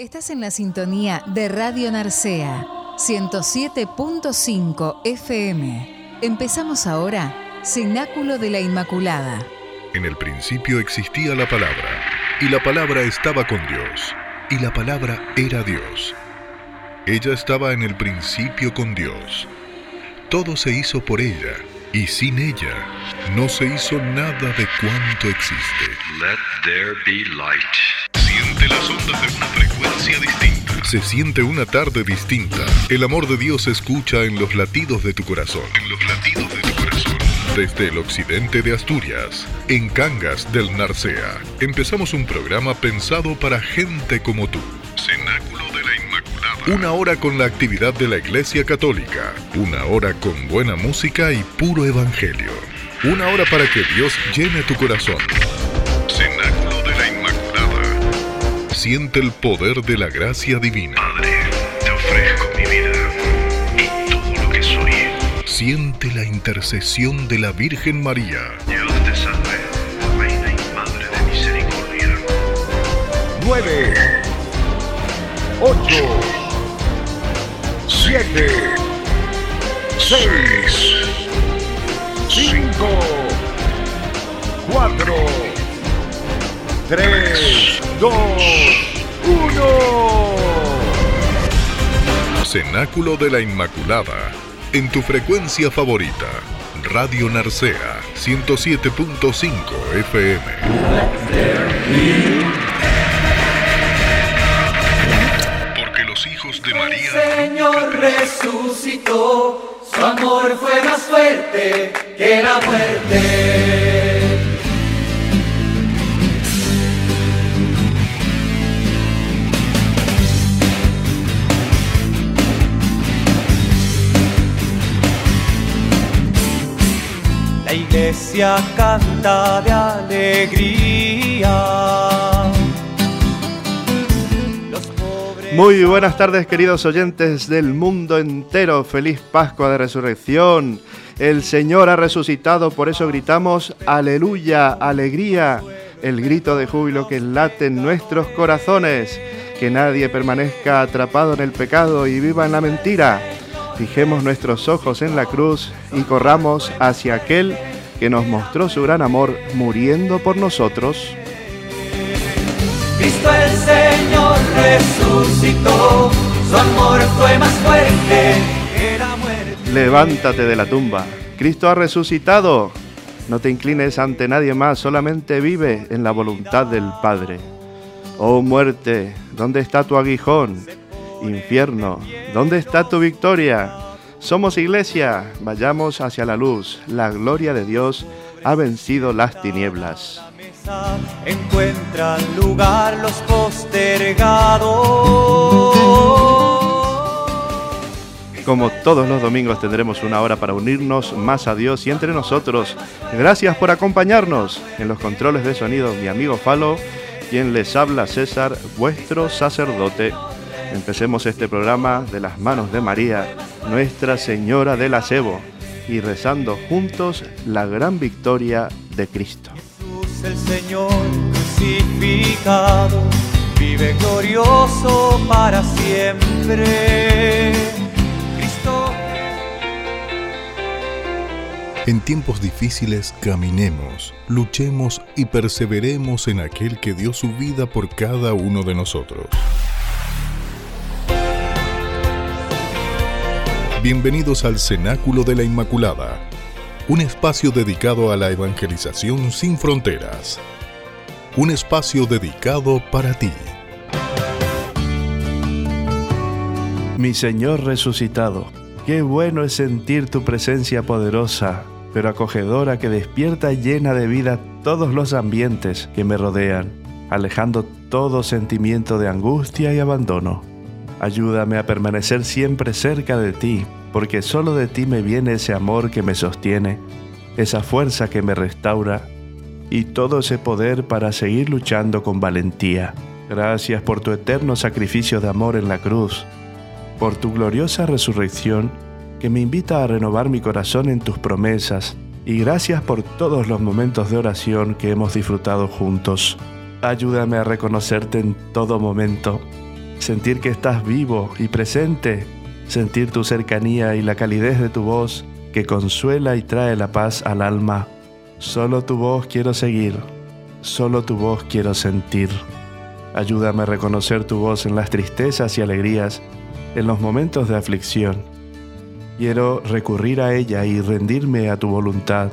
Estás en la sintonía de Radio Narcea, 107.5 FM. Empezamos ahora, Cenáculo de la Inmaculada. En el principio existía la palabra, y la palabra estaba con Dios, y la palabra era Dios. Ella estaba en el principio con Dios. Todo se hizo por ella, y sin ella no se hizo nada de cuanto existe. Let there be light. Las ondas de una frecuencia distinta. Se siente una tarde distinta. El amor de Dios se escucha en los latidos de tu corazón. En los latidos de tu corazón. Desde el occidente de Asturias, en Cangas del Narcea, empezamos un programa pensado para gente como tú. Cenáculo de la Inmaculada. Una hora con la actividad de la Iglesia Católica. Una hora con buena música y puro evangelio. Una hora para que Dios llene tu corazón. Cenáculo. Siente el poder de la gracia divina. Padre, te ofrezco mi vida y todo lo que soy. Siente la intercesión de la Virgen María. Dios te salve, Reina y Madre de Misericordia. 9, 8, 7, 6, 5, 4, 3, 2, 1. Cenáculo de la Inmaculada. En tu frecuencia favorita. Radio Narcea 107.5 FM. Porque los hijos de María Señor resucitó, su amor fue más fuerte que la muerte. Iglesia canta de alegría. Muy buenas tardes queridos oyentes del mundo entero, feliz Pascua de Resurrección. El Señor ha resucitado, por eso gritamos, aleluya, alegría, el grito de júbilo que late en nuestros corazones. Que nadie permanezca atrapado en el pecado y viva en la mentira. Fijemos nuestros ojos en la cruz y corramos hacia aquel que nos mostró su gran amor muriendo por nosotros. Cristo el Señor resucitó, su amor fue más fuerte que la muerte. Levántate de la tumba. Cristo ha resucitado. No te inclines ante nadie más, solamente vive en la voluntad del Padre. Oh muerte, ¿dónde está tu aguijón? Infierno, ¿dónde está tu victoria? Somos iglesia, vayamos hacia la luz. La gloria de Dios ha vencido las tinieblas. encuentran lugar los postergados. Como todos los domingos tendremos una hora para unirnos más a Dios y entre nosotros. Gracias por acompañarnos. En los controles de sonido, mi amigo Falo, quien les habla César, vuestro sacerdote. Empecemos este programa de las manos de María, Nuestra Señora del Acebo, y rezando juntos la gran victoria de Cristo. Jesús el Señor crucificado vive glorioso para siempre. Cristo En tiempos difíciles caminemos, luchemos y perseveremos en aquel que dio su vida por cada uno de nosotros. Bienvenidos al Cenáculo de la Inmaculada, un espacio dedicado a la evangelización sin fronteras. Un espacio dedicado para ti. Mi Señor resucitado, qué bueno es sentir tu presencia poderosa, pero acogedora que despierta llena de vida todos los ambientes que me rodean, alejando todo sentimiento de angustia y abandono. Ayúdame a permanecer siempre cerca de ti, porque solo de ti me viene ese amor que me sostiene, esa fuerza que me restaura y todo ese poder para seguir luchando con valentía. Gracias por tu eterno sacrificio de amor en la cruz, por tu gloriosa resurrección que me invita a renovar mi corazón en tus promesas y gracias por todos los momentos de oración que hemos disfrutado juntos. Ayúdame a reconocerte en todo momento sentir que estás vivo y presente, sentir tu cercanía y la calidez de tu voz que consuela y trae la paz al alma. Solo tu voz quiero seguir, solo tu voz quiero sentir. Ayúdame a reconocer tu voz en las tristezas y alegrías, en los momentos de aflicción. Quiero recurrir a ella y rendirme a tu voluntad,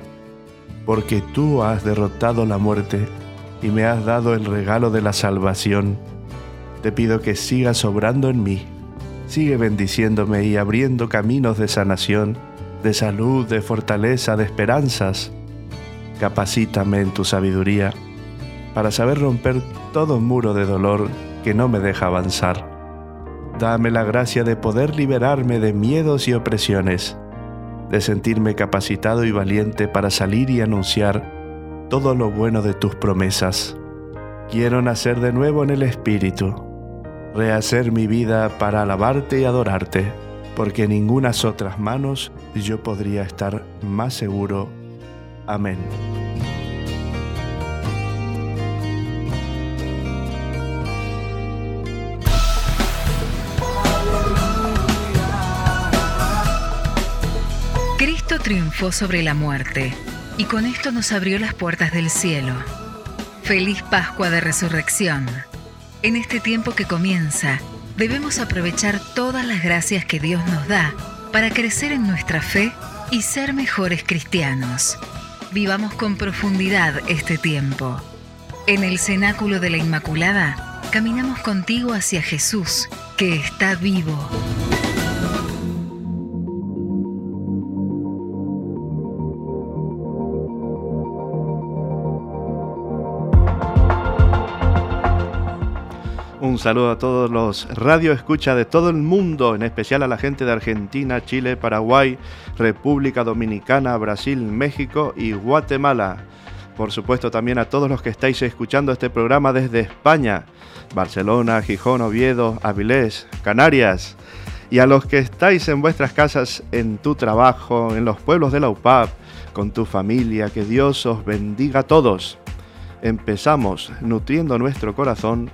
porque tú has derrotado la muerte y me has dado el regalo de la salvación. Te pido que sigas obrando en mí, sigue bendiciéndome y abriendo caminos de sanación, de salud, de fortaleza, de esperanzas. Capacítame en tu sabiduría para saber romper todo muro de dolor que no me deja avanzar. Dame la gracia de poder liberarme de miedos y opresiones, de sentirme capacitado y valiente para salir y anunciar todo lo bueno de tus promesas. Quiero nacer de nuevo en el Espíritu, rehacer mi vida para alabarte y adorarte, porque en ningunas otras manos yo podría estar más seguro. Amén. Cristo triunfó sobre la muerte y con esto nos abrió las puertas del cielo. Feliz Pascua de Resurrección. En este tiempo que comienza, debemos aprovechar todas las gracias que Dios nos da para crecer en nuestra fe y ser mejores cristianos. Vivamos con profundidad este tiempo. En el cenáculo de la Inmaculada, caminamos contigo hacia Jesús, que está vivo. Un saludo a todos los radio escucha de todo el mundo, en especial a la gente de Argentina, Chile, Paraguay, República Dominicana, Brasil, México y Guatemala. Por supuesto también a todos los que estáis escuchando este programa desde España, Barcelona, Gijón, Oviedo, Avilés, Canarias. Y a los que estáis en vuestras casas, en tu trabajo, en los pueblos de la UPAP, con tu familia, que Dios os bendiga a todos. Empezamos nutriendo nuestro corazón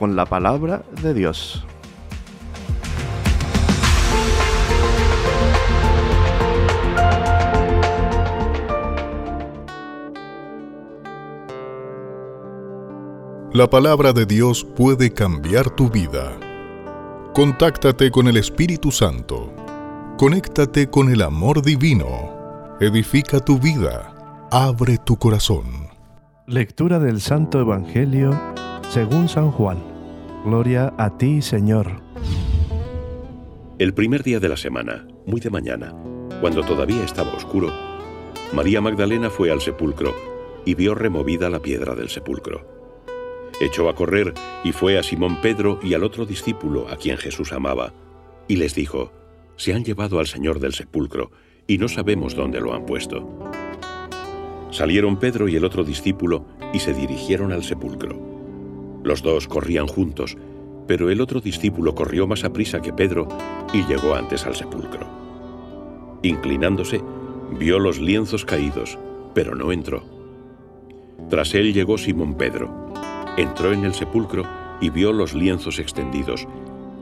con la palabra de Dios. La palabra de Dios puede cambiar tu vida. Contáctate con el Espíritu Santo. Conéctate con el amor divino. Edifica tu vida. Abre tu corazón. Lectura del Santo Evangelio según San Juan. Gloria a ti, Señor. El primer día de la semana, muy de mañana, cuando todavía estaba oscuro, María Magdalena fue al sepulcro y vio removida la piedra del sepulcro. Echó a correr y fue a Simón Pedro y al otro discípulo a quien Jesús amaba, y les dijo, Se han llevado al Señor del sepulcro, y no sabemos dónde lo han puesto. Salieron Pedro y el otro discípulo y se dirigieron al sepulcro. Los dos corrían juntos, pero el otro discípulo corrió más a prisa que Pedro y llegó antes al sepulcro. Inclinándose, vio los lienzos caídos, pero no entró. Tras él llegó Simón Pedro. Entró en el sepulcro y vio los lienzos extendidos,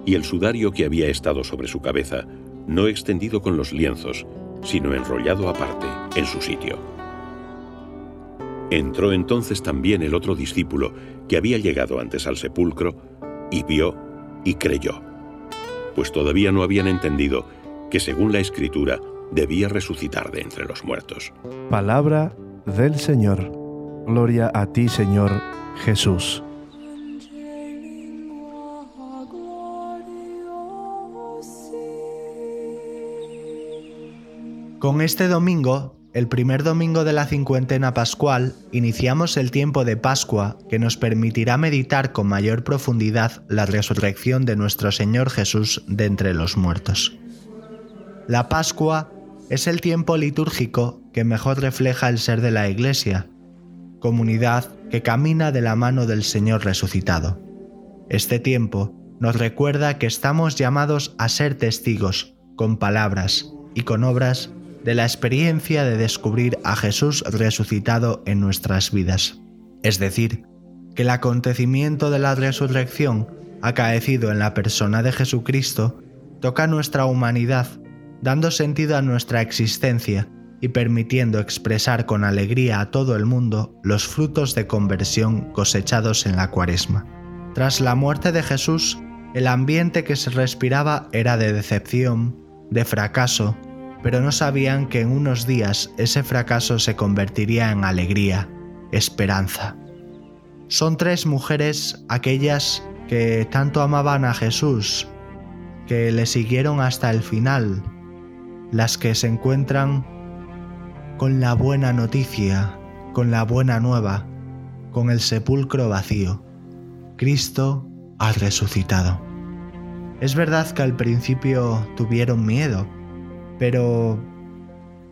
y el sudario que había estado sobre su cabeza, no extendido con los lienzos, sino enrollado aparte, en su sitio. Entró entonces también el otro discípulo, que había llegado antes al sepulcro, y vio y creyó, pues todavía no habían entendido que según la Escritura debía resucitar de entre los muertos. Palabra del Señor. Gloria a ti, Señor Jesús. Con este domingo el primer domingo de la cincuentena pascual iniciamos el tiempo de Pascua que nos permitirá meditar con mayor profundidad la resurrección de nuestro Señor Jesús de entre los muertos. La Pascua es el tiempo litúrgico que mejor refleja el ser de la Iglesia, comunidad que camina de la mano del Señor resucitado. Este tiempo nos recuerda que estamos llamados a ser testigos, con palabras y con obras de la experiencia de descubrir a Jesús resucitado en nuestras vidas. Es decir, que el acontecimiento de la resurrección acaecido en la persona de Jesucristo, toca nuestra humanidad, dando sentido a nuestra existencia y permitiendo expresar con alegría a todo el mundo los frutos de conversión cosechados en la cuaresma. Tras la muerte de Jesús, el ambiente que se respiraba era de decepción, de fracaso, pero no sabían que en unos días ese fracaso se convertiría en alegría, esperanza. Son tres mujeres aquellas que tanto amaban a Jesús, que le siguieron hasta el final, las que se encuentran con la buena noticia, con la buena nueva, con el sepulcro vacío. Cristo ha resucitado. Es verdad que al principio tuvieron miedo, pero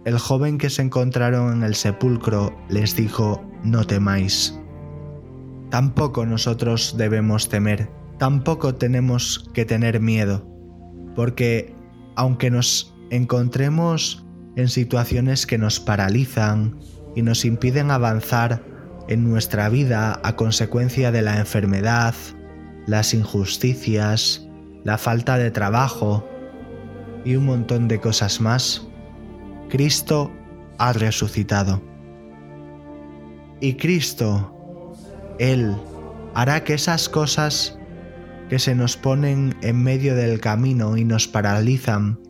el joven que se encontraron en el sepulcro les dijo, no temáis. Tampoco nosotros debemos temer, tampoco tenemos que tener miedo, porque aunque nos encontremos en situaciones que nos paralizan y nos impiden avanzar en nuestra vida a consecuencia de la enfermedad, las injusticias, la falta de trabajo y un montón de cosas más, Cristo ha resucitado. Y Cristo, Él, hará que esas cosas que se nos ponen en medio del camino y nos paralizan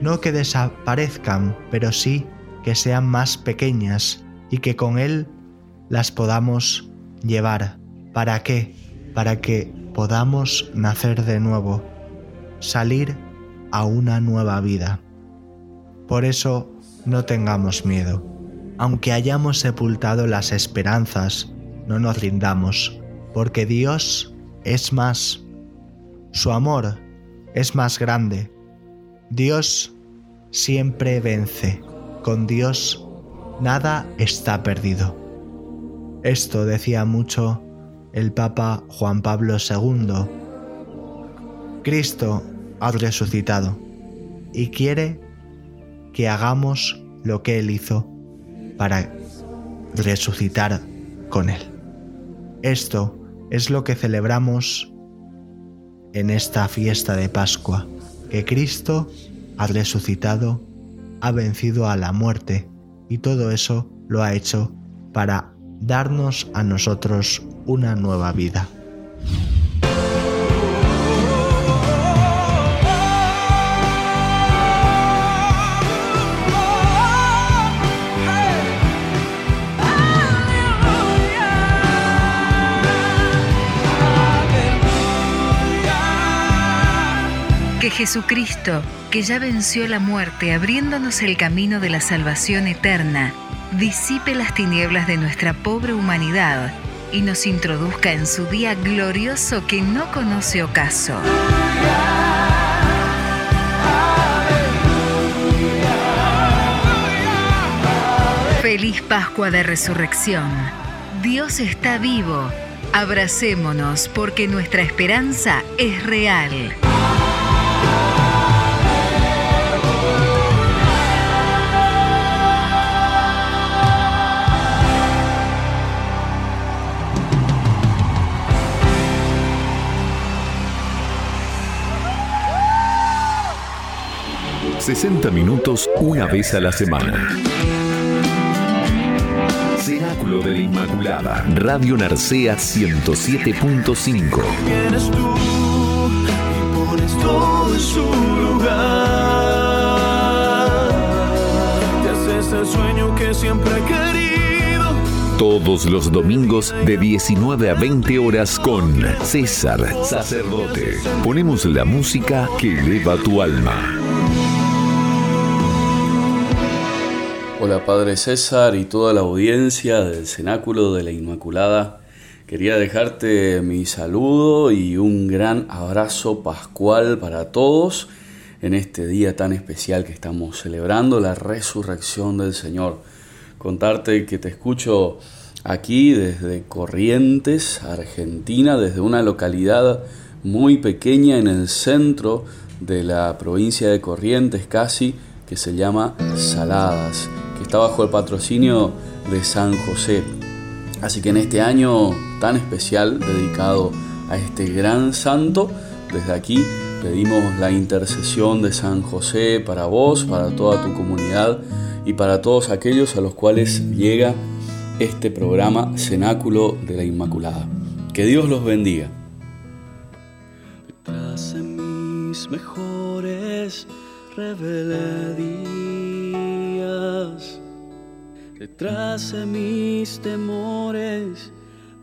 no que desaparezcan, pero sí que sean más pequeñas y que con Él las podamos llevar. ¿Para qué? Para que podamos nacer de nuevo, salir a una nueva vida. Por eso no tengamos miedo. Aunque hayamos sepultado las esperanzas, no nos rindamos, porque Dios es más. Su amor es más grande Dios siempre vence. Con Dios nada está perdido. Esto decía mucho el Papa Juan Pablo II. Cristo ha resucitado y quiere que hagamos lo que Él hizo para resucitar con Él. Esto es lo que celebramos en esta fiesta de Pascua que Cristo ha resucitado, ha vencido a la muerte y todo eso lo ha hecho para darnos a nosotros una nueva vida. Jesucristo, que ya venció la muerte abriéndonos el camino de la salvación eterna, disipe las tinieblas de nuestra pobre humanidad y nos introduzca en su día glorioso que no conoce ocaso. Feliz Pascua de Resurrección. Dios está vivo. Abracémonos porque nuestra esperanza es real. ...60 minutos una vez a la semana. Cenáculo de la Inmaculada. Radio Narcea 107.5. Vienes tú y pones todo en su lugar. Te haces el sueño que siempre he querido. Todos los domingos de 19 a 20 horas con César Sacerdote. Ponemos la música que eleva tu alma. Hola Padre César y toda la audiencia del Cenáculo de la Inmaculada. Quería dejarte mi saludo y un gran abrazo pascual para todos en este día tan especial que estamos celebrando, la resurrección del Señor. Contarte que te escucho aquí desde Corrientes, Argentina, desde una localidad muy pequeña en el centro de la provincia de Corrientes casi, que se llama Saladas que está bajo el patrocinio de San José. Así que en este año tan especial dedicado a este gran santo. Desde aquí pedimos la intercesión de San José para vos, para toda tu comunidad y para todos aquellos a los cuales llega este programa Cenáculo de la Inmaculada. Que Dios los bendiga. Mis mejores detrás de mis temores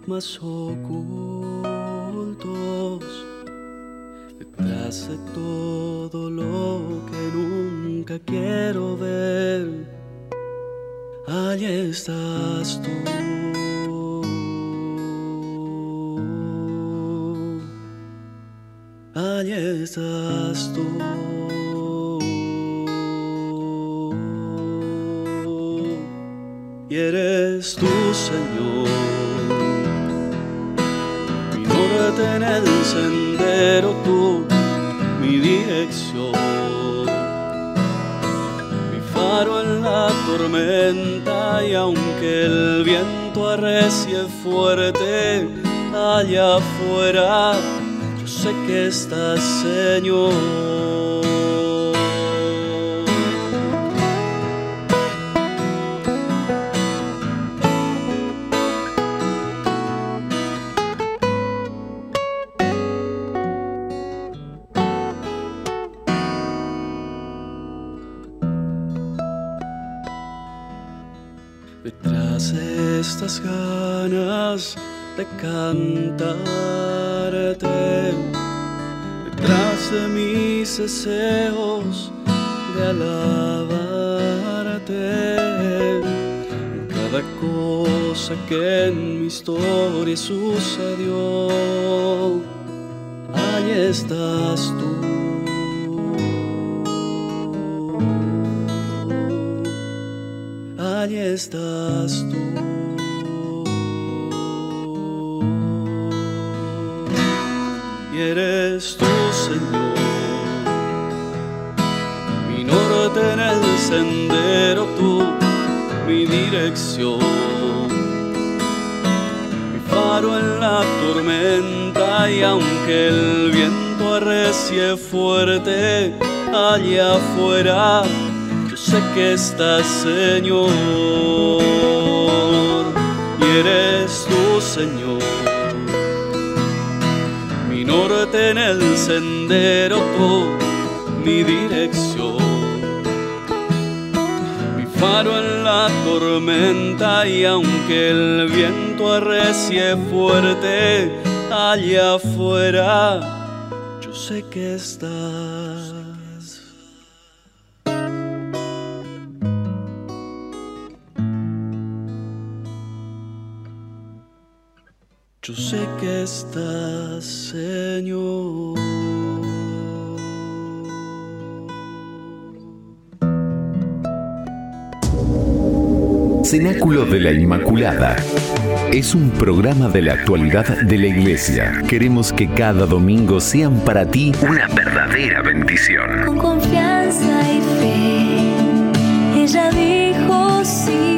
más ocultos, detrás de todo lo que nunca quiero ver, allí estás tú. Allí estás tú. Y eres tú, Señor, mi norte en el sendero, tú, mi dirección, mi faro en la tormenta, y aunque el viento arrecie fuerte allá afuera, yo sé que estás, Señor. Estas ganas de cantarte, detrás de mis deseos de alabarte, cada cosa que en mi historia sucedió, ahí estás tú. Allí estás tú. Eres tú, Señor, mi norte en el sendero, tú, mi dirección, mi faro en la tormenta, y aunque el viento arrecie fuerte allá afuera, sé que estás, Señor, y eres tú, Señor, norte en el sendero, tú, mi dirección, mi faro en la tormenta, y aunque el viento arrecie fuerte allá afuera, yo sé que estás. Yo sé que estás, Señor. Cenáculo de la Inmaculada. Es un programa de la actualidad de la Iglesia. Queremos que cada domingo sean para ti una verdadera bendición. Con confianza y fe, ella dijo sí.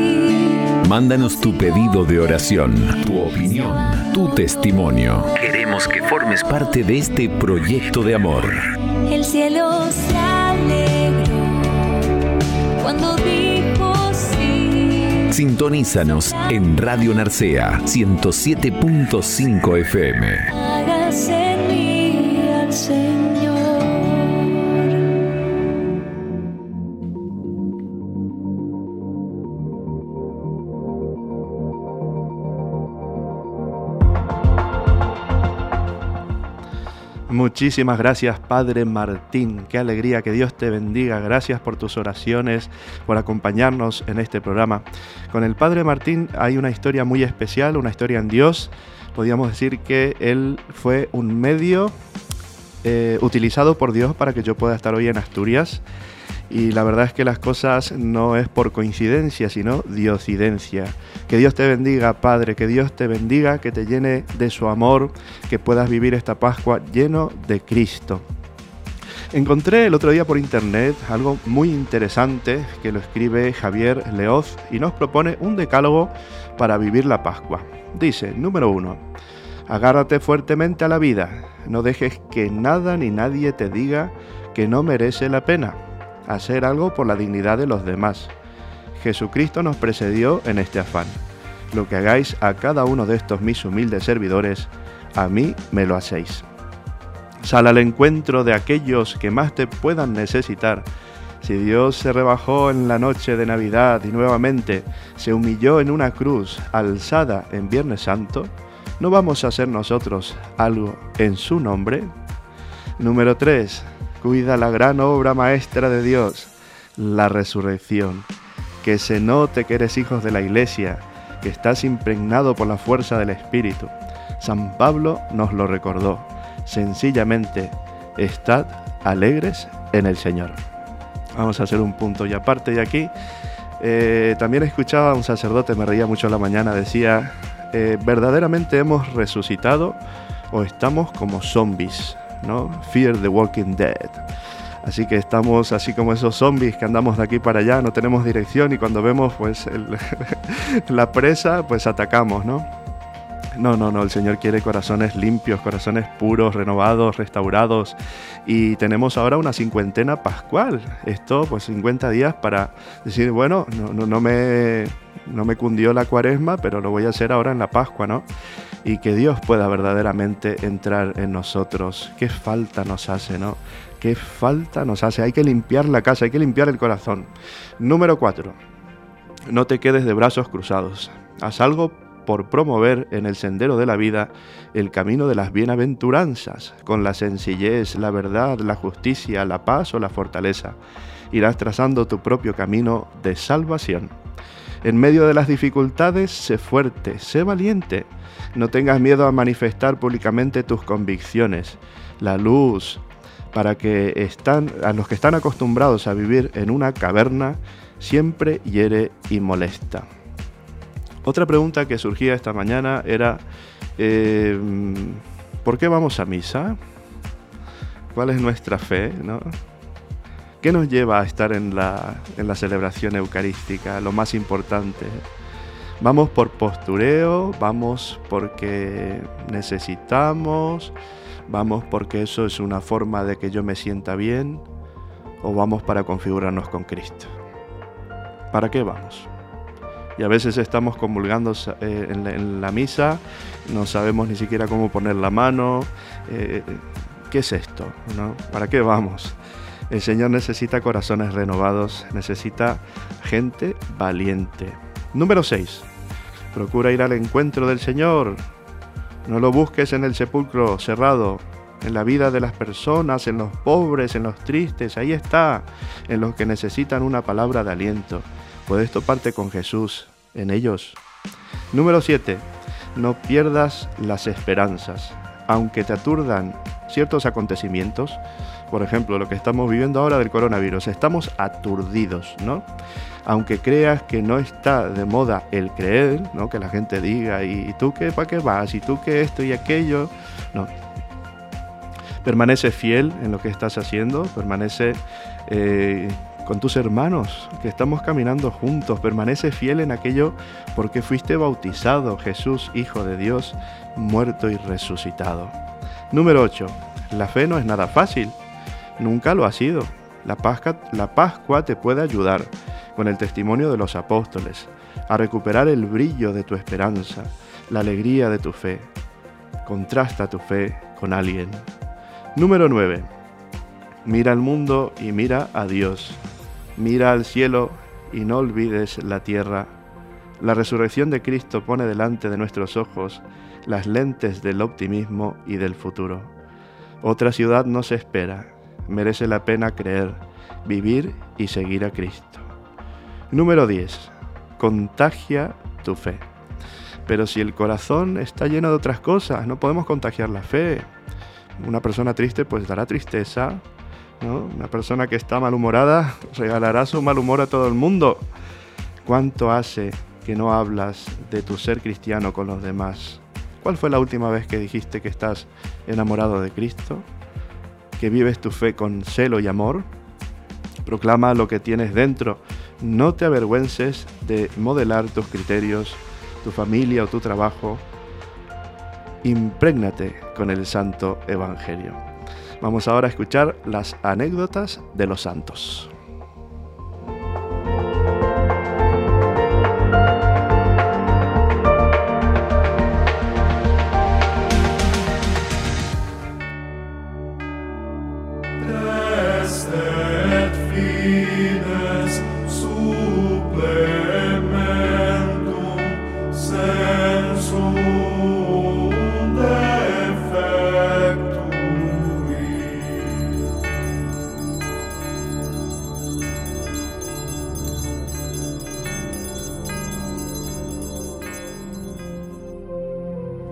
Mándanos tu pedido de oración, tu opinión, tu testimonio. Queremos que formes parte de este proyecto de amor. El cielo se alegró cuando dijo sí. Sintonízanos en Radio Narcea 107.5 FM. Hágase en mí Muchísimas gracias, Padre Martín. Qué alegría, que Dios te bendiga. Gracias por tus oraciones, por acompañarnos en este programa. Con el Padre Martín hay una historia muy especial, una historia en Dios. Podríamos decir que él fue un medio eh, utilizado por Dios para que yo pueda estar hoy en Asturias. Y la verdad es que las cosas no es por coincidencia, sino diosidencia. Que Dios te bendiga, Padre, que Dios te bendiga, que te llene de su amor, que puedas vivir esta Pascua lleno de Cristo. Encontré el otro día por internet algo muy interesante que lo escribe Javier Leoz y nos propone un decálogo para vivir la Pascua. Dice, número uno, Agárrate fuertemente a la vida. No dejes que nada ni nadie te diga que no merece la pena hacer algo por la dignidad de los demás. Jesucristo nos precedió en este afán. Lo que hagáis a cada uno de estos mis humildes servidores, a mí me lo hacéis. Sal al encuentro de aquellos que más te puedan necesitar. Si Dios se rebajó en la noche de Navidad y nuevamente se humilló en una cruz alzada en Viernes Santo, ¿no vamos a hacer nosotros algo en su nombre? Número 3. Cuida la gran obra maestra de Dios, la resurrección. Que se note que eres hijos de la iglesia, que estás impregnado por la fuerza del Espíritu. San Pablo nos lo recordó. Sencillamente, estad alegres en el Señor. Vamos a hacer un punto y aparte de aquí. Eh, también escuchaba a un sacerdote, me reía mucho la mañana, decía, eh, verdaderamente hemos resucitado o estamos como zombies. ¿No? Fear the Walking Dead. Así que estamos así como esos zombies que andamos de aquí para allá, no tenemos dirección y cuando vemos pues la presa pues atacamos, ¿no? No, no, no, el Señor quiere corazones limpios, corazones puros, renovados, restaurados. Y tenemos ahora una cincuentena pascual. Esto, pues 50 días para decir, bueno, no, no, no, me, no me cundió la cuaresma, pero lo voy a hacer ahora en la Pascua, ¿no? Y que Dios pueda verdaderamente entrar en nosotros. Qué falta nos hace, ¿no? Qué falta nos hace. Hay que limpiar la casa, hay que limpiar el corazón. Número 4. No te quedes de brazos cruzados. Haz algo por promover en el sendero de la vida el camino de las bienaventuranzas, con la sencillez, la verdad, la justicia, la paz o la fortaleza. Irás trazando tu propio camino de salvación. En medio de las dificultades, sé fuerte, sé valiente no tengas miedo a manifestar públicamente tus convicciones. La luz, para que están, a los que están acostumbrados a vivir en una caverna, siempre hiere y molesta. Otra pregunta que surgía esta mañana era, eh, ¿por qué vamos a misa? ¿Cuál es nuestra fe? ¿Qué nos lleva a estar en la, en la celebración eucarística? Lo más importante. Vamos por postureo, vamos porque necesitamos, vamos porque eso es una forma de que yo me sienta bien, o vamos para configurarnos con Cristo. ¿Para qué vamos? Y a veces estamos comulgando eh, en, la, misa, no sabemos ni siquiera cómo poner la mano. Eh, ¿Qué es esto? ¿Para qué vamos? El Señor necesita corazones renovados, necesita gente valiente. Número 6. Procura ir al encuentro del Señor. No lo busques en el sepulcro cerrado, en la vida de las personas, en los pobres, en los tristes. Ahí está, en los que necesitan una palabra de aliento. Puedes toparte con Jesús en ellos. Número 7. No pierdas las esperanzas. Aunque te aturdan ciertos acontecimientos, por ejemplo, lo que estamos viviendo ahora del coronavirus, estamos aturdidos, ¿no? aunque creas que no está de moda el creer, ¿no? que la gente diga, ¿y tú qué, para qué vas? ¿Y tú qué esto y aquello? No. Permanece fiel en lo que estás haciendo, permanece eh, con tus hermanos, que estamos caminando juntos, permanece fiel en aquello porque fuiste bautizado, Jesús, Hijo de Dios, muerto y resucitado. Número 8. La fe no es nada fácil, nunca lo ha sido. La Pascua, te puede ayudar con el testimonio de los apóstoles, a recuperar el brillo de tu esperanza, la alegría de tu fe. Contrasta tu fe con alguien. Número 9. Mira al mundo y mira a Dios. Mira al cielo y no olvides la tierra. La resurrección de Cristo pone delante de nuestros ojos las lentes del optimismo y del futuro. Otra ciudad nos espera. Merece la pena creer, vivir y seguir a Cristo. Número 10. Contagia tu fe. Pero si el corazón está lleno de otras cosas, no podemos contagiar la fe. Una persona triste pues dará tristeza. Una persona que está malhumorada regalará su mal humor a todo el mundo. ¿Cuánto hace que no hablas de tu ser cristiano con los demás? ¿Cuál fue la última vez que dijiste que estás enamorado de Cristo? ¿Que vives tu fe con celo y amor? Proclama lo que tienes dentro no te avergüences de modelar tus criterios, tu familia o tu trabajo imprégnate con el Santo Evangelio. Vamos ahora a escuchar las anécdotas de los santos.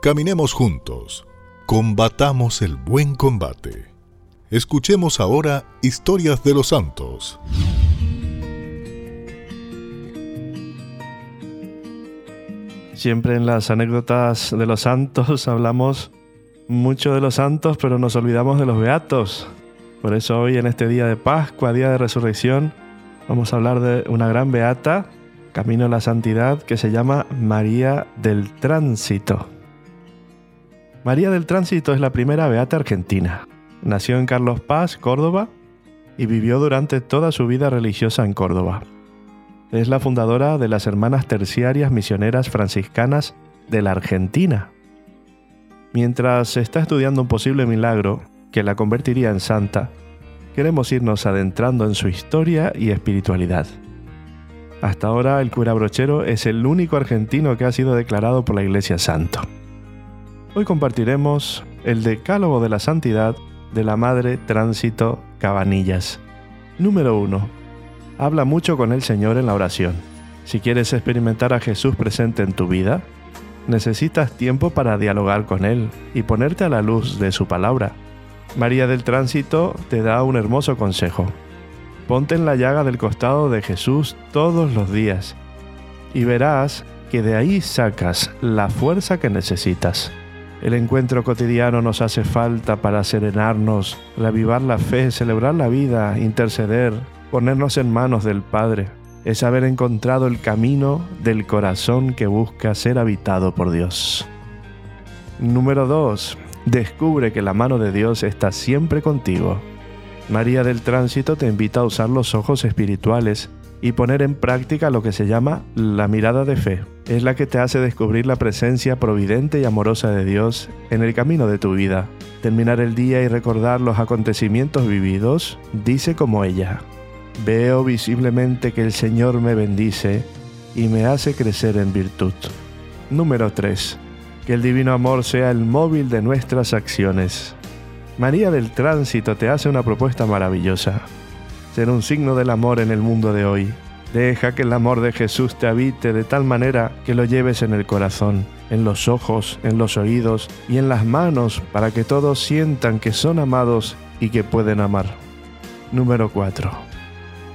Caminemos juntos, combatamos el buen combate. Escuchemos ahora historias de los santos. Siempre en las anécdotas de los santos hablamos mucho de los santos, pero nos olvidamos de los beatos. Por eso hoy en este día de Pascua, día de resurrección, vamos a hablar de una gran beata, camino a la santidad, que se llama María del Tránsito. María del Tránsito es la primera beata argentina. Nació en Carlos Paz, Córdoba, y vivió durante toda su vida religiosa en Córdoba. Es la fundadora de las Hermanas Terciarias Misioneras Franciscanas de la Argentina. Mientras está estudiando un posible milagro que la convertiría en santa, queremos irnos adentrando en su historia y espiritualidad. Hasta ahora el cura brochero es el único argentino que ha sido declarado por la Iglesia santo. Hoy compartiremos el Decálogo de la Santidad de la Madre Tránsito Cabanillas. Número 1. Habla mucho con el Señor en la oración. Si quieres experimentar a Jesús presente en tu vida, necesitas tiempo para dialogar con Él y ponerte a la luz de su palabra. María del Tránsito te da un hermoso consejo. Ponte en la llaga del costado de Jesús todos los días y verás que de ahí sacas la fuerza que necesitas. El encuentro cotidiano nos hace falta para serenarnos, reavivar la fe, celebrar la vida, interceder, ponernos en manos del Padre. Es haber encontrado el camino del corazón que busca ser habitado por Dios. Número 2. Descubre que la mano de Dios está siempre contigo. María del Tránsito te invita a usar los ojos espirituales y poner en práctica lo que se llama la mirada de fe. Es la que te hace descubrir la presencia providente y amorosa de Dios en el camino de tu vida. Terminar el día y recordar los acontecimientos vividos, dice como ella, veo visiblemente que el Señor me bendice y me hace crecer en virtud. Número 3. Que el divino amor sea el móvil de nuestras acciones. María del Tránsito te hace una propuesta maravillosa ser un signo del amor en el mundo de hoy. Deja que el amor de Jesús te habite de tal manera que lo lleves en el corazón, en los ojos, en los oídos y en las manos para que todos sientan que son amados y que pueden amar. Número 4.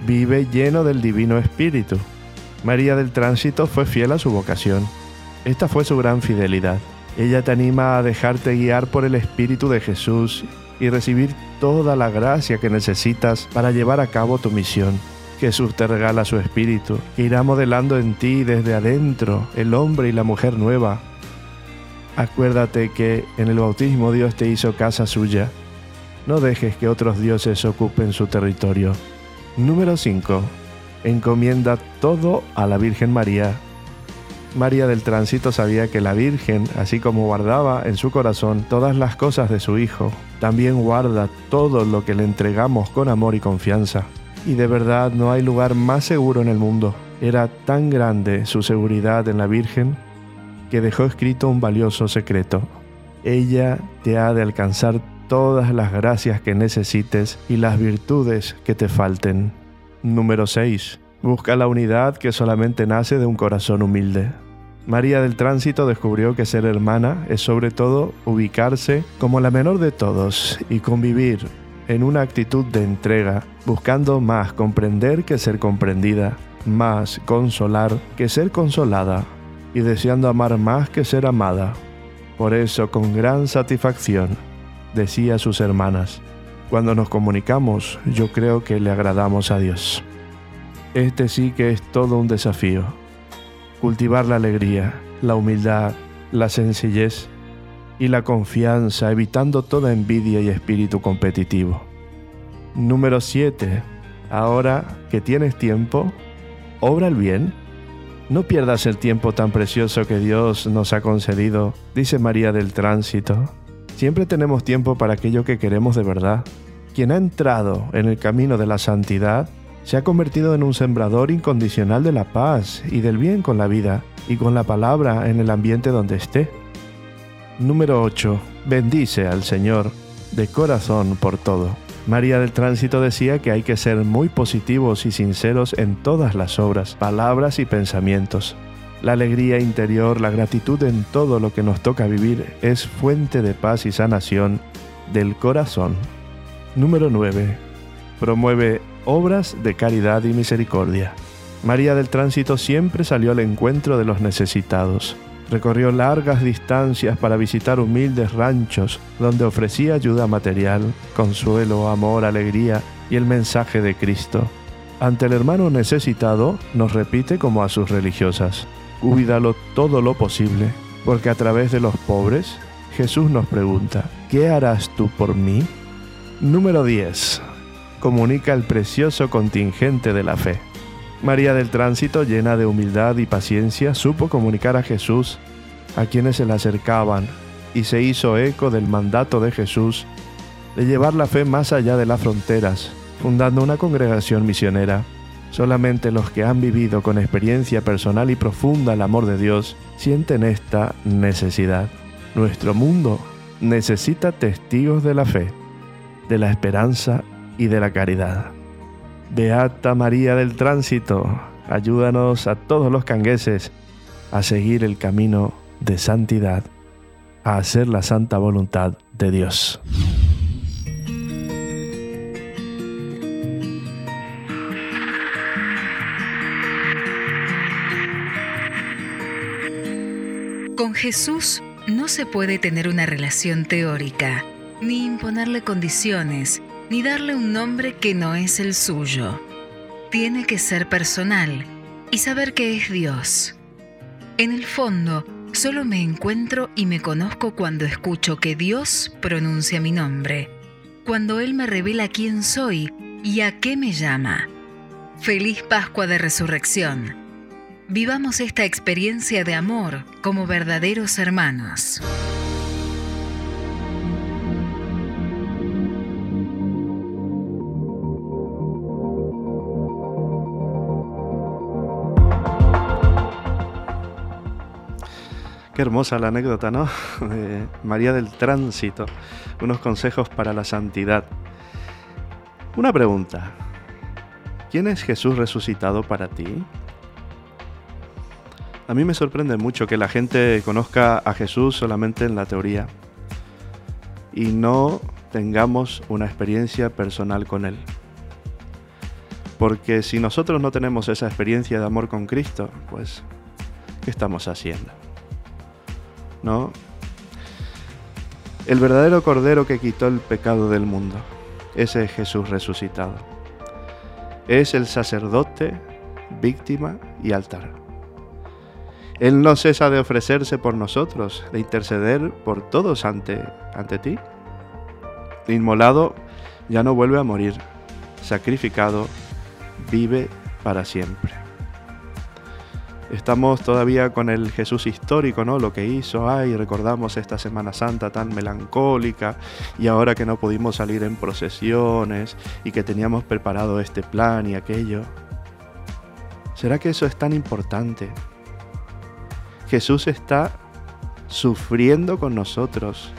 Vive lleno del Divino Espíritu. María del Tránsito fue fiel a su vocación. Esta fue su gran fidelidad. Ella te anima a dejarte guiar por el Espíritu de Jesús y recibir toda la gracia que necesitas para llevar a cabo tu misión. Jesús te regala su espíritu, que irá modelando en ti desde adentro el hombre y la mujer nueva. Acuérdate que en el bautismo Dios te hizo casa suya. No dejes que otros dioses ocupen su territorio. Número 5. Encomienda todo a la Virgen María. María del Tránsito sabía que la Virgen, así como guardaba en su corazón todas las cosas de su Hijo, también guarda todo lo que le entregamos con amor y confianza. Y de verdad no hay lugar más seguro en el mundo. Era tan grande su seguridad en la Virgen que dejó escrito un valioso secreto. Ella te ha de alcanzar todas las gracias que necesites y las virtudes que te falten. Número 6. Busca la unidad que solamente nace de un corazón humilde. María del Tránsito descubrió que ser hermana es sobre todo ubicarse como la menor de todos y convivir en una actitud de entrega, buscando más comprender que ser comprendida, más consolar que ser consolada y deseando amar más que ser amada. Por eso, con gran satisfacción, decía a sus hermanas, cuando nos comunicamos, yo creo que le agradamos a Dios. Este sí que es todo un desafío cultivar la alegría, la humildad, la sencillez y la confianza, evitando toda envidia y espíritu competitivo. Número 7. Ahora que tienes tiempo, obra el bien. No pierdas el tiempo tan precioso que Dios nos ha concedido, dice María del Tránsito. Siempre tenemos tiempo para aquello que queremos de verdad. Quien ha entrado en el camino de la santidad se ha convertido en un sembrador incondicional de la paz y del bien con la vida y con la palabra en el ambiente donde esté. Número 8. Bendice al Señor de corazón por todo. María del Tránsito decía que hay que ser muy positivos y sinceros en todas las obras, palabras y pensamientos. La alegría interior, la gratitud en todo lo que nos toca vivir es fuente de paz y sanación del corazón. Número 9. Promueve obras de caridad y misericordia. María del Tránsito siempre salió al encuentro de los necesitados. Recorrió largas distancias para visitar humildes ranchos donde ofrecía ayuda material, consuelo, amor, alegría y el mensaje de Cristo. Ante el hermano necesitado nos repite como a sus religiosas, cuídalo todo lo posible, porque a través de los pobres Jesús nos pregunta, ¿qué harás tú por mí? Número 10 comunica el precioso contingente de la fe. María del Tránsito, llena de humildad y paciencia, supo comunicar a Jesús a quienes se le acercaban y se hizo eco del mandato de Jesús de llevar la fe más allá de las fronteras, fundando una congregación misionera. Solamente los que han vivido con experiencia personal y profunda el amor de Dios sienten esta necesidad. Nuestro mundo necesita testigos de la fe, de la esperanza y de la caridad. Beata María del Tránsito, ayúdanos a todos los cangueses a seguir el camino de santidad, a hacer la santa voluntad de Dios. Con Jesús no se puede tener una relación teórica, ni imponerle condiciones, ni darle un nombre que no es el suyo. Tiene que ser personal y saber que es Dios. En el fondo, solo me encuentro y me conozco cuando escucho que Dios pronuncia mi nombre, cuando Él me revela quién soy y a qué me llama. Feliz Pascua de Resurrección. Vivamos esta experiencia de amor como verdaderos hermanos. Qué hermosa la anécdota, ¿no? María del Tránsito, unos consejos para la santidad. Una pregunta. ¿Quién es Jesús resucitado para ti? A mí me sorprende mucho que la gente conozca a Jesús solamente en la teoría y no tengamos una experiencia personal con Él. Porque si nosotros no tenemos esa experiencia de amor con Cristo, pues, ¿qué estamos haciendo? ¿No? El verdadero Cordero que quitó el pecado del mundo. Ese es Jesús resucitado. Es el sacerdote, víctima y altar. Él no cesa de ofrecerse por nosotros, de interceder por todos ante, ante ti. Inmolado, ya no vuelve a morir. Sacrificado, vive para siempre. Estamos todavía con el Jesús histórico, ¿no? Lo que hizo, ay, recordamos esta Semana Santa tan melancólica y ahora que no pudimos salir en procesiones y que teníamos preparado este plan y aquello. ¿Será que eso es tan importante? Jesús está sufriendo con nosotros.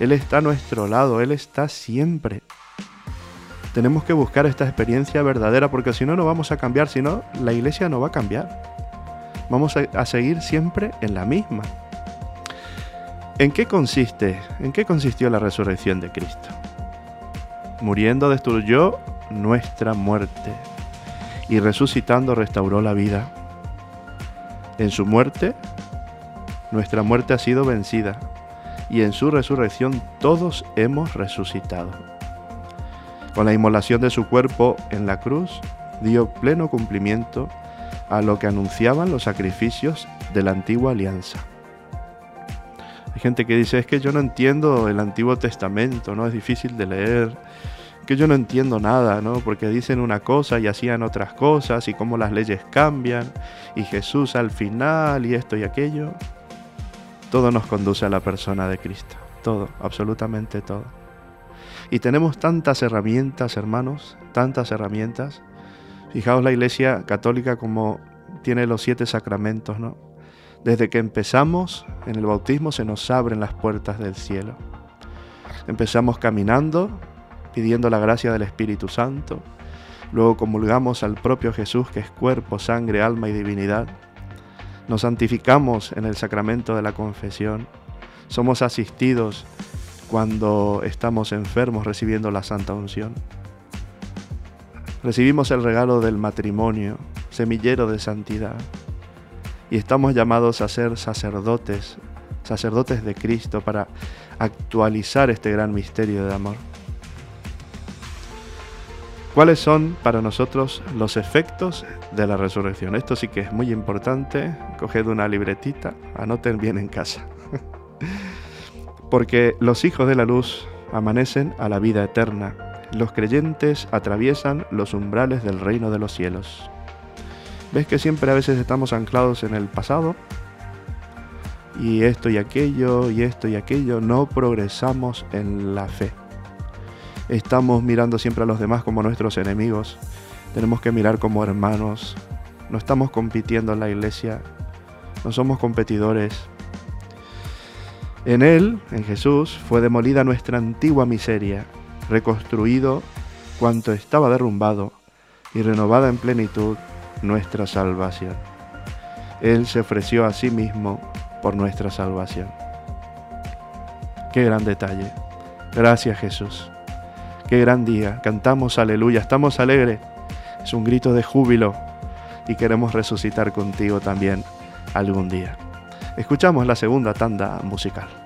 Él está a nuestro lado, Él está siempre. Tenemos que buscar esta experiencia verdadera porque si no, no vamos a cambiar, si no, la iglesia no va a cambiar. Vamos a, seguir siempre en la misma. ¿En qué consiste? ¿En qué consistió la resurrección de Cristo? Muriendo destruyó nuestra muerte y resucitando restauró la vida. En su muerte, nuestra muerte ha sido vencida y en su resurrección todos hemos resucitado. Con la inmolación de su cuerpo en la cruz, dio pleno cumplimiento a lo que anunciaban los sacrificios de la antigua alianza. Hay gente que dice, es que yo no entiendo el Antiguo Testamento, ¿no? Es difícil de leer, que yo no entiendo nada, ¿no? Porque dicen una cosa y hacían otras cosas y cómo las leyes cambian y Jesús al final y esto y aquello. Todo nos conduce a la persona de Cristo, todo, absolutamente todo. Y tenemos tantas herramientas, hermanos, tantas herramientas. Fijaos la Iglesia Católica como tiene los siete sacramentos, ¿no? Desde que empezamos en el bautismo se nos abren las puertas del cielo. Empezamos caminando, pidiendo la gracia del Espíritu Santo. Luego comulgamos al propio Jesús, que es cuerpo, sangre, alma y divinidad. Nos santificamos en el sacramento de la confesión. Somos asistidos cuando estamos enfermos recibiendo la santa unción. Recibimos el regalo del matrimonio, semillero de santidad y estamos llamados a ser sacerdotes, sacerdotes de Cristo para actualizar este gran misterio de amor. ¿Cuáles son para nosotros los efectos de la resurrección? Esto sí que es muy importante. Coged una libretita, anoten bien en casa. Porque los hijos de la luz amanecen a la vida eterna. Los creyentes atraviesan los umbrales del reino de los cielos. ¿Ves que siempre a veces estamos anclados en el pasado? Y esto y aquello, y esto y aquello, no progresamos en la fe. Estamos mirando siempre a los demás como nuestros enemigos. Tenemos que mirar como hermanos. No estamos compitiendo en la iglesia. No somos competidores. En Él, en Jesús, fue demolida nuestra antigua miseria, reconstruido cuanto estaba derrumbado y renovada en plenitud nuestra salvación. Él se ofreció a sí mismo por nuestra salvación. Qué gran detalle. Gracias Jesús. Qué gran día. Cantamos aleluya. Estamos alegres. Es un grito de júbilo y queremos resucitar contigo también algún día. Escuchamos la segunda tanda musical.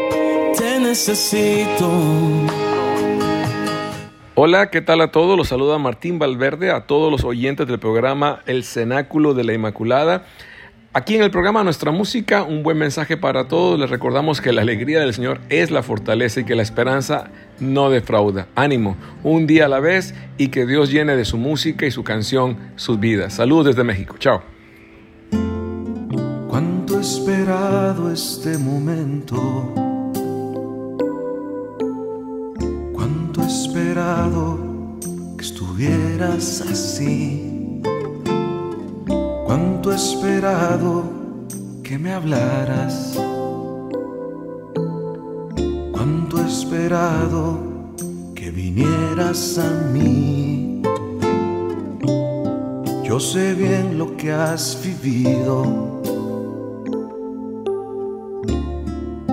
Necesito. Hola, ¿qué tal a todos? Los saluda Martín Valverde, a todos los oyentes del programa El Cenáculo de la Inmaculada. Aquí en el programa Nuestra Música, un buen mensaje para todos. Les recordamos que la alegría del Señor es la fortaleza y que la esperanza no defrauda. Ánimo, un día a la vez y que Dios llene de su música y su canción sus vidas. Saludos desde México. Chao. Cuánto he esperado este momento. Esperado que estuvieras así. Cuánto he esperado que me hablaras. Cuánto he esperado que vinieras a mí. Yo sé bien lo que has vivido.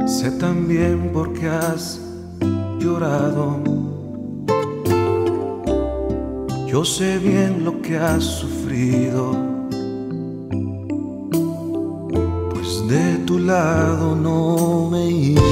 Sé también por qué has llorado. Yo sé bien lo que has sufrido. Pues de tu lado no me he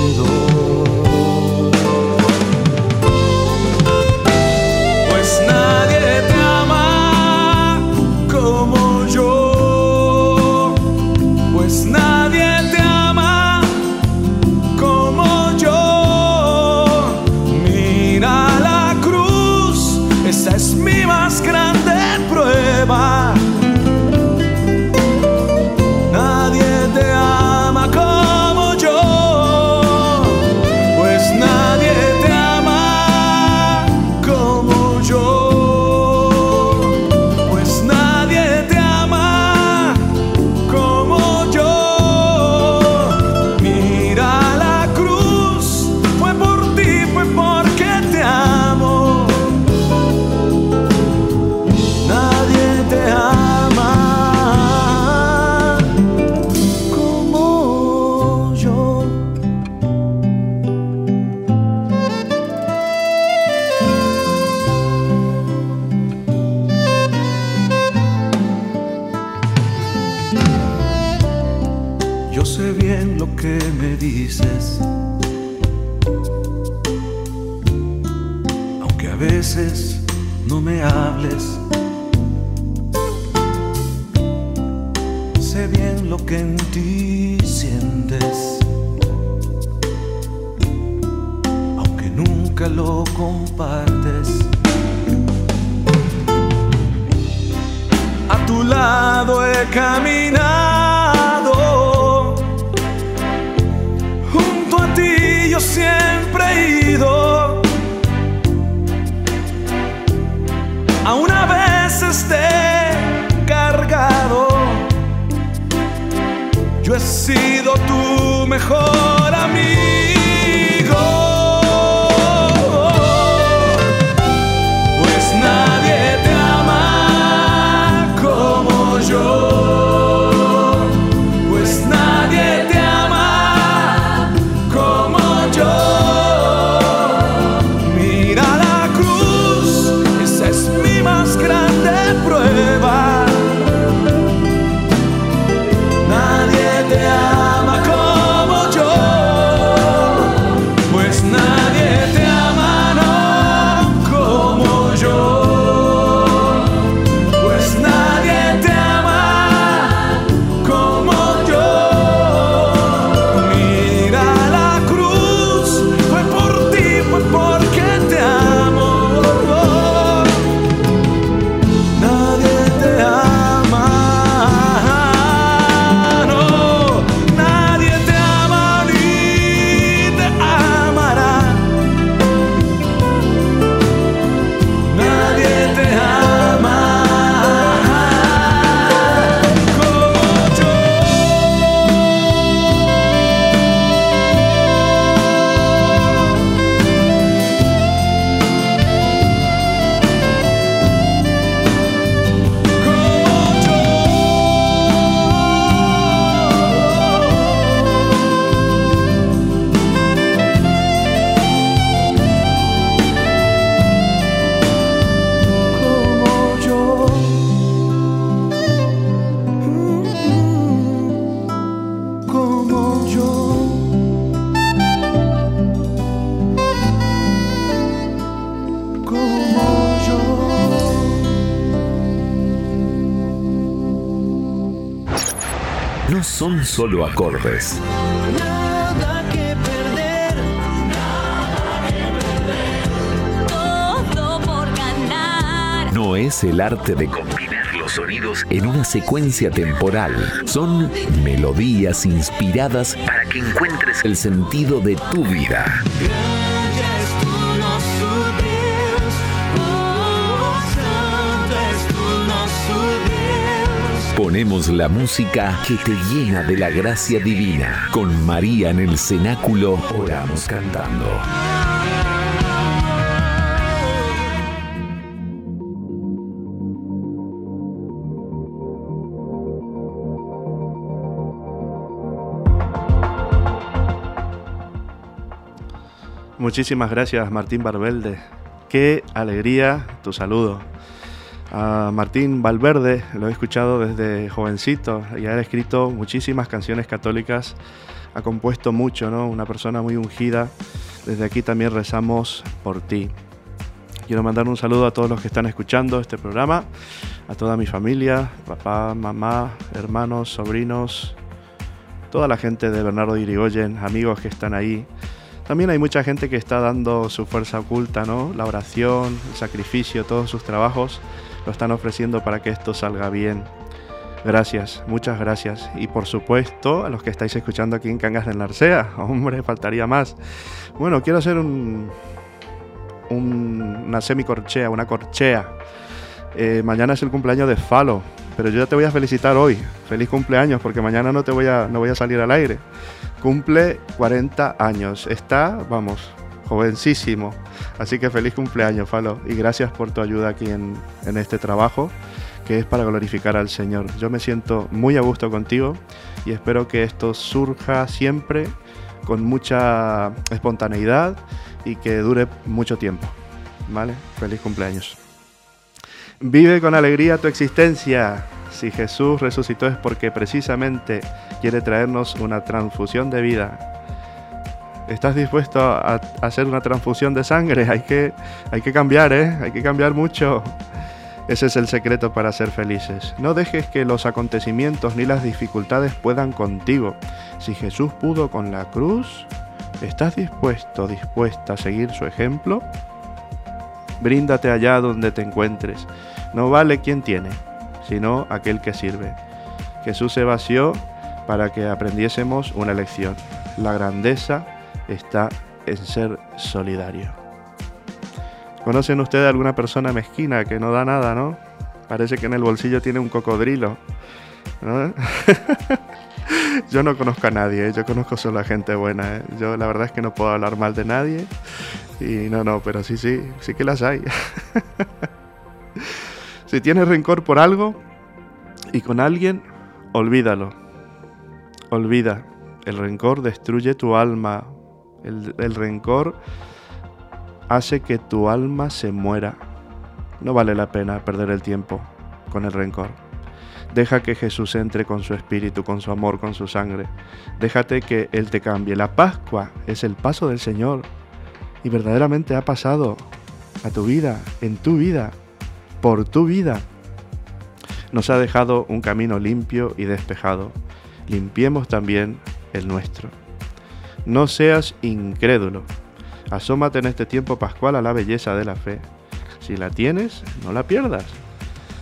caminado. Junto a ti yo siempre he ido. A veces te he cargado. Yo he sido tu mejor solo acordes. Nada que perder, Todo por ganar. No es el arte de combinar los sonidos en una secuencia temporal. Son melodías inspiradas para que encuentres el sentido de tu vida. Deus. Ponemos la música que te llena de la gracia divina. Con María en el cenáculo oramos cantando. Muchísimas gracias Martín Barbelde. Qué alegría tu saludo. A Martín Valverde lo he escuchado desde jovencito y ha escrito muchísimas canciones católicas, ha compuesto mucho, ¿no? Una persona muy ungida. Desde aquí también rezamos por ti. Quiero mandar un saludo a todos los que están escuchando este programa, a toda mi familia, papá, mamá, hermanos, sobrinos, toda la gente de Bernardo Irigoyen, amigos que están ahí. También hay mucha gente que está dando su fuerza oculta, ¿no? La oración, el sacrificio, todos sus trabajos lo están ofreciendo para que esto salga bien. Gracias, muchas gracias. Y por supuesto, a los que estáis escuchando aquí en Cangas del Narcea, hombre, faltaría más. Bueno, quiero hacer un, un- una semicorchea, una corchea. Eh, mañana es el cumpleaños de Falo, pero yo ya te voy a felicitar hoy. Feliz cumpleaños, porque mañana no te voy a, no voy a salir al aire. Cumple 40 años. Está, vamos, jovencísimo. Así que feliz cumpleaños, Falo. Y gracias por tu ayuda aquí en, este trabajo, que es para glorificar al Señor. Yo me siento muy a gusto contigo y espero que esto surja siempre con mucha espontaneidad y que dure mucho tiempo. ¿Vale? Feliz cumpleaños. Vive con alegría tu existencia. Si Jesús resucitó es porque precisamente quiere traernos una transfusión de vida. ¿Estás dispuesto a, hacer una transfusión de sangre? Hay que, hay que cambiar, ¿eh? Hay que cambiar mucho. Ese es el secreto para ser felices. No dejes que los acontecimientos ni las dificultades puedan contigo. Si Jesús pudo con la cruz, ¿estás dispuesto, dispuesta a seguir su ejemplo? Bríndate allá donde te encuentres. No vale quien tiene, sino aquel que sirve. Jesús se vació para que aprendiésemos una lección. La grandeza está en ser solidario. ¿Conocen ustedes alguna persona mezquina que no da nada, no? Parece que en el bolsillo tiene un cocodrilo. yo no conozco a nadie, yo conozco solo a gente buena. ¿eh? Yo la verdad es que no puedo hablar mal de nadie. Y no, no, pero sí, sí, sí que las hay. si tienes rencor por algo y con alguien, olvídalo. Olvida. El rencor destruye tu alma. El, rencor hace que tu alma se muera. No vale la pena perder el tiempo con el rencor. Deja que Jesús entre con su espíritu, con su amor, con su sangre. Déjate que Él te cambie. La Pascua es el paso del Señor y verdaderamente ha pasado a tu vida, en tu vida, por tu vida. Nos ha dejado un camino limpio y despejado. Limpiemos también el nuestro. No seas incrédulo. Asómate en este tiempo pascual a la belleza de la fe. Si la tienes, no la pierdas.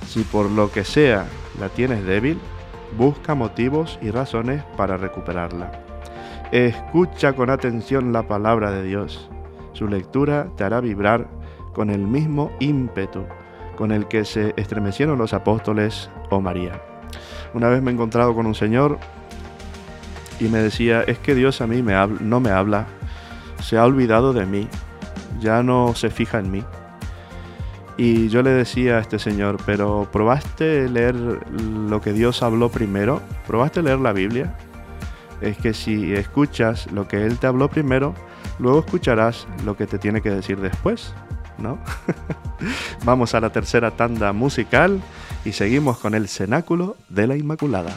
Si por lo que sea la tienes débil, busca motivos y razones para recuperarla. Escucha con atención la palabra de Dios. Su lectura te hará vibrar con el mismo ímpetu con el que se estremecieron los apóstoles o María. Una vez me he encontrado con un señor y me decía, es que Dios a mí no me habla, se ha olvidado de mí, ya no se fija en mí. Y yo le decía a este señor, pero ¿probaste leer lo que Dios habló primero? ¿Probaste leer la Biblia? Es que si escuchas lo que Él te habló primero, luego escucharás lo que te tiene que decir después, ¿no? Vamos a la tercera tanda musical y seguimos con el cenáculo de la Inmaculada.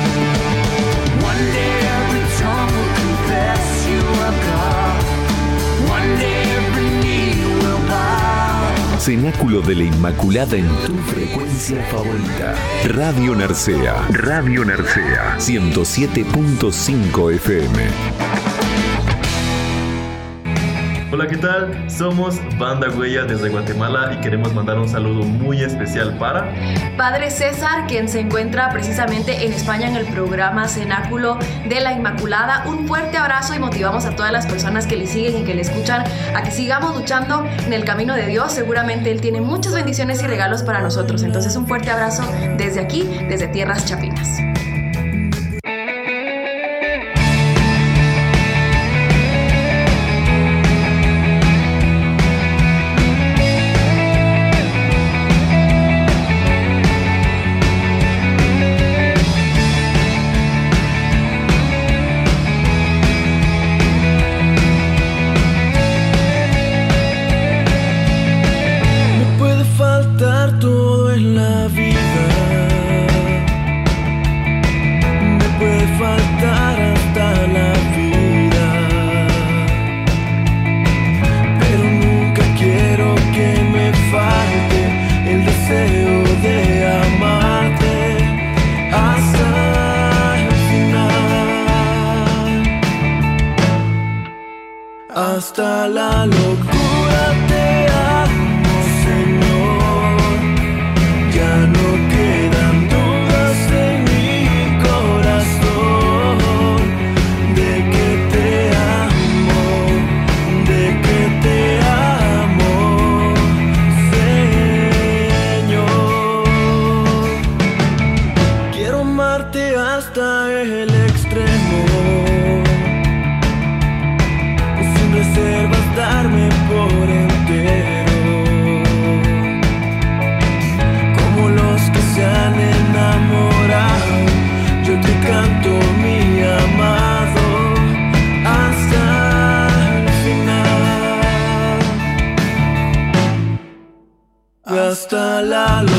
Cenáculo de la Inmaculada en tu frecuencia favorita. Radio Narcea. Radio Narcea. 107.5 FM. Hola, ¿qué tal? Somos Banda Huella desde Guatemala y queremos mandar un saludo muy especial para Padre César, quien se encuentra precisamente en España en el programa Cenáculo de la Inmaculada. Un fuerte abrazo y motivamos a todas las personas que le siguen y que le escuchan a que sigamos luchando en el camino de Dios. Seguramente Él tiene muchas bendiciones y regalos para nosotros. Entonces, un fuerte abrazo desde aquí, desde Tierras Chapinas. hasta el extremo. Pues sin reservas darme por entero. Como los que se han enamorado, yo te canto mi amado hasta el final. Hasta la luz.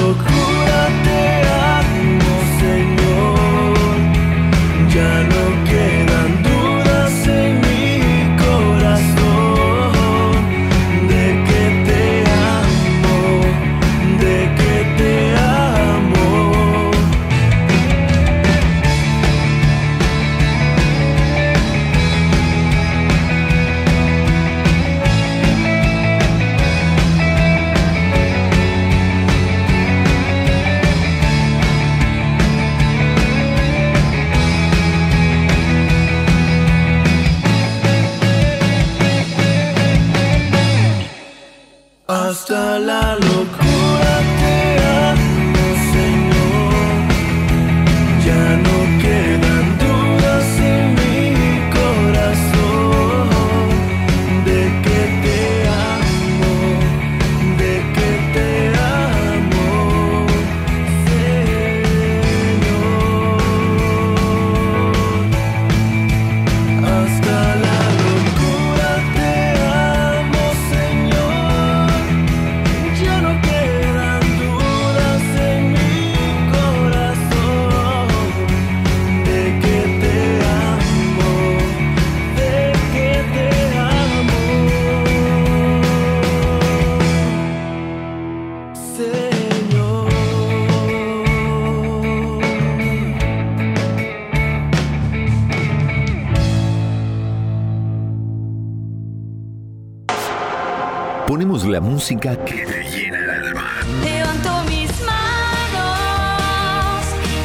Música que te llena el alma. Levanto mis manos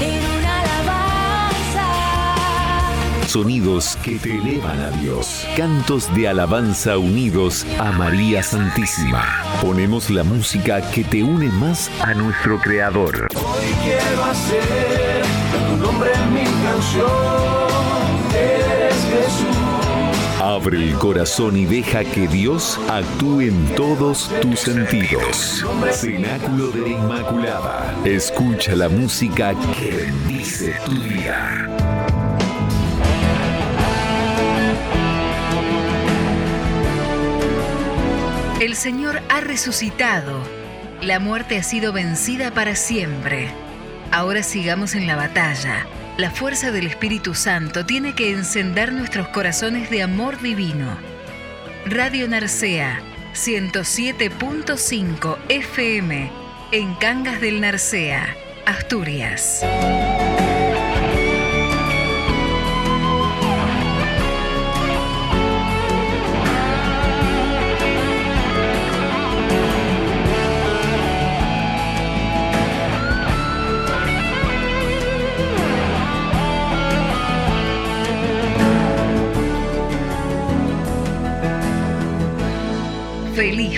en una alabanza. Sonidos que te elevan a Dios. Cantos de alabanza unidos a María Santísima. Ponemos la música que te une más a nuestro Creador. Hoy quiero hacer tu nombre en mi canción. Abre el corazón y deja que Dios actúe en todos tus sentidos. Cenáculo de la Inmaculada. Escucha la música que bendice tu vida. El Señor ha resucitado. La muerte ha sido vencida para siempre. Ahora sigamos en la batalla. La fuerza del Espíritu Santo tiene que encender nuestros corazones de amor divino. Radio Narcea 107.5 FM en Cangas del Narcea, Asturias.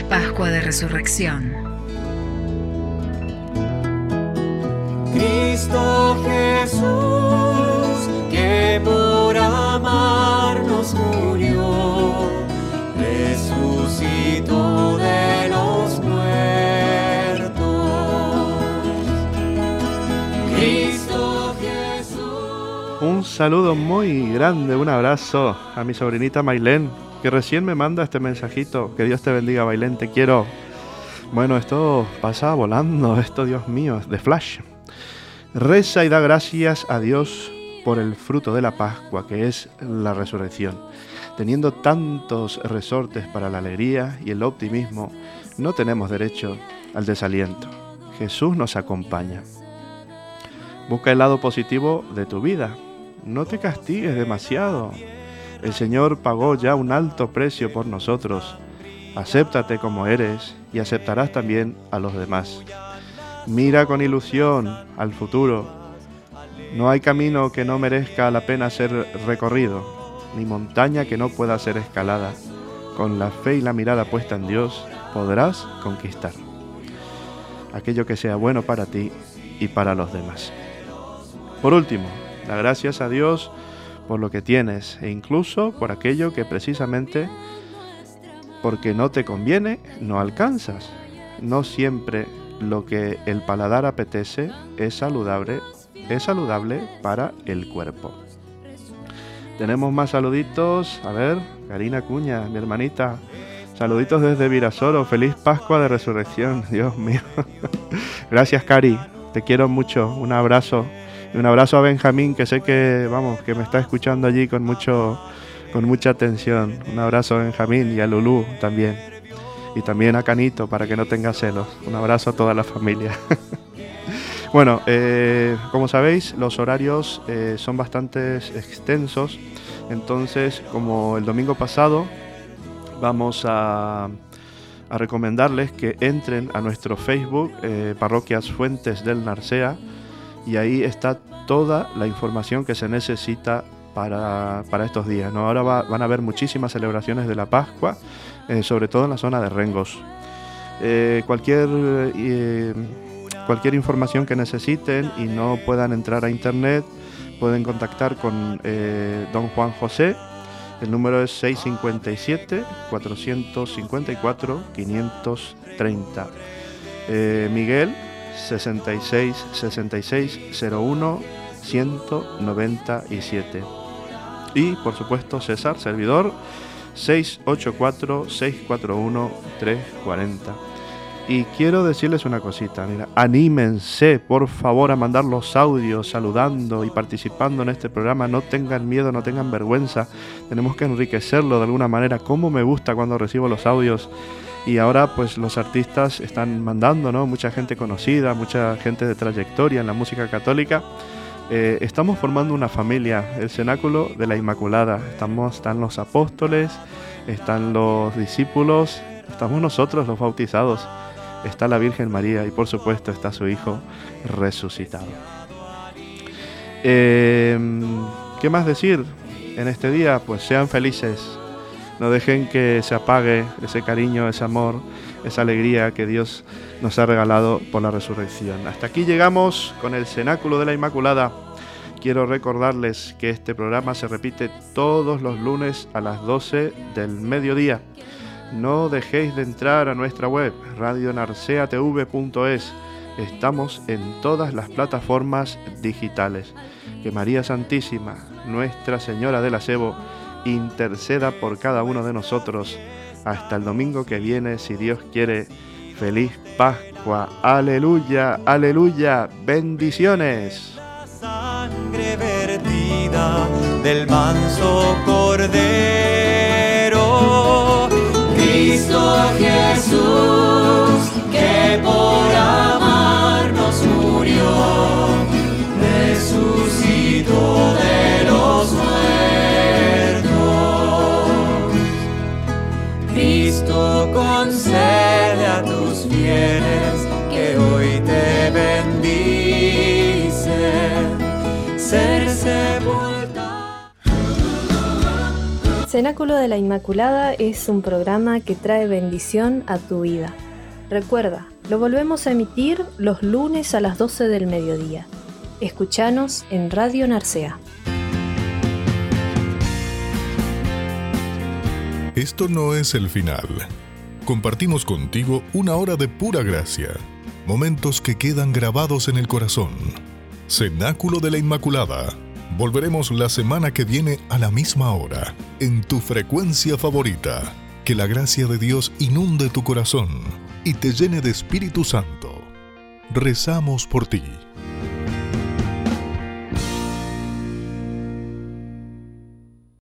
Pascua de Resurrección. Cristo Jesús, que por amarnos murió, resucitó de los muertos. Cristo Jesús. Un saludo muy grande, un abrazo a mi sobrinita Mailén, que recién me manda este mensajito. Que Dios te bendiga, Mailén, te quiero. Bueno, esto pasa volando, esto, Dios mío, de flash. Reza y da gracias a Dios por el fruto de la Pascua, que es la resurrección. Teniendo tantos resortes para la alegría y el optimismo, no tenemos derecho al desaliento. Jesús nos acompaña. Busca el lado positivo de tu vida. No te castigues demasiado. El Señor pagó ya un alto precio por nosotros. Acéptate como eres y aceptarás también a los demás. Mira con ilusión al futuro. No hay camino que no merezca la pena ser recorrido, ni montaña que no pueda ser escalada. Con la fe y la mirada puesta en Dios podrás conquistar aquello que sea bueno para ti y para los demás. Por último, da gracias a Dios por lo que tienes e incluso por aquello que precisamente porque no te conviene no alcanzas. No siempre lo que el paladar apetece es saludable, es saludable para el cuerpo. Tenemos más saluditos. A ver, Karina Cuña, mi hermanita. Saluditos desde Virasoro. Feliz Pascua de Resurrección. Dios mío. Gracias, Cari. Te quiero mucho. Un abrazo. Un abrazo a Benjamín, que sé que, vamos, que me está escuchando allí con mucho, con mucha atención. Un abrazo a Benjamín y a Lulú también. Y también a Canito para que no tenga celos. Un abrazo a toda la familia. bueno, eh, como sabéis, los horarios eh, son bastante extensos. Entonces, como el domingo pasado, vamos a, recomendarles que entren a nuestro Facebook, eh, Parroquias Fuentes del Narcea, y ahí está toda la información que se necesita para, estos días. ¿no? Ahora van a haber muchísimas celebraciones de la Pascua, eh, sobre todo en la zona de Rengos. Eh, cualquier, cualquier información que necesiten y no puedan entrar a internet, pueden contactar con don Juan José el número es 657-454-530. Eh, Miguel, 66 66 01 197. Y por supuesto César, servidor, 684 641 340. Y quiero decirles una cosita, mira, anímense por favor a mandar los audios saludando y participando en este programa, no tengan miedo, no tengan vergüenza, tenemos que enriquecerlo de alguna manera, como me gusta cuando recibo los audios y ahora pues los artistas están mandando, ¿no? Mucha gente conocida, mucha gente de trayectoria en la música católica. Eh, estamos formando una familia, el cenáculo de la Inmaculada. Estamos, están los apóstoles, están los discípulos, estamos nosotros los bautizados está la Virgen María y por supuesto está su Hijo resucitado. Em, ¿Qué más decir en este día? Pues sean felices, no dejen que se apague ese cariño, ese amor, esa alegría que Dios nos ha regalado por la resurrección. Hasta aquí llegamos con el cenáculo de la Inmaculada. Quiero recordarles que este programa se repite todos los lunes a las 12 del mediodía. No dejéis de entrar a nuestra web radionarceatv.es. Estamos en todas las plataformas digitales. Que María Santísima, Nuestra Señora del Acebo, interceda por cada uno de nosotros. Hasta el domingo que viene, si Dios quiere. Feliz Pascua. Aleluya, aleluya. Bendiciones. Sangre vertida del manso cordero Cristo Jesús, que por a tus fieles que hoy te bendicen ser sepultados. Cenáculo de la Inmaculada es un programa que trae bendición a tu vida. Recuerda, lo volvemos a emitir los lunes a las 12 del mediodía. Escuchanos en Radio Narcea. Esto no es el final. Compartimos contigo una hora de pura gracia, momentos que quedan grabados en el corazón. Cenáculo de la Inmaculada Volveremos la semana que viene a la misma hora, en tu frecuencia favorita. Que la gracia de Dios inunde tu corazón y te llene de Espíritu Santo. Rezamos por ti.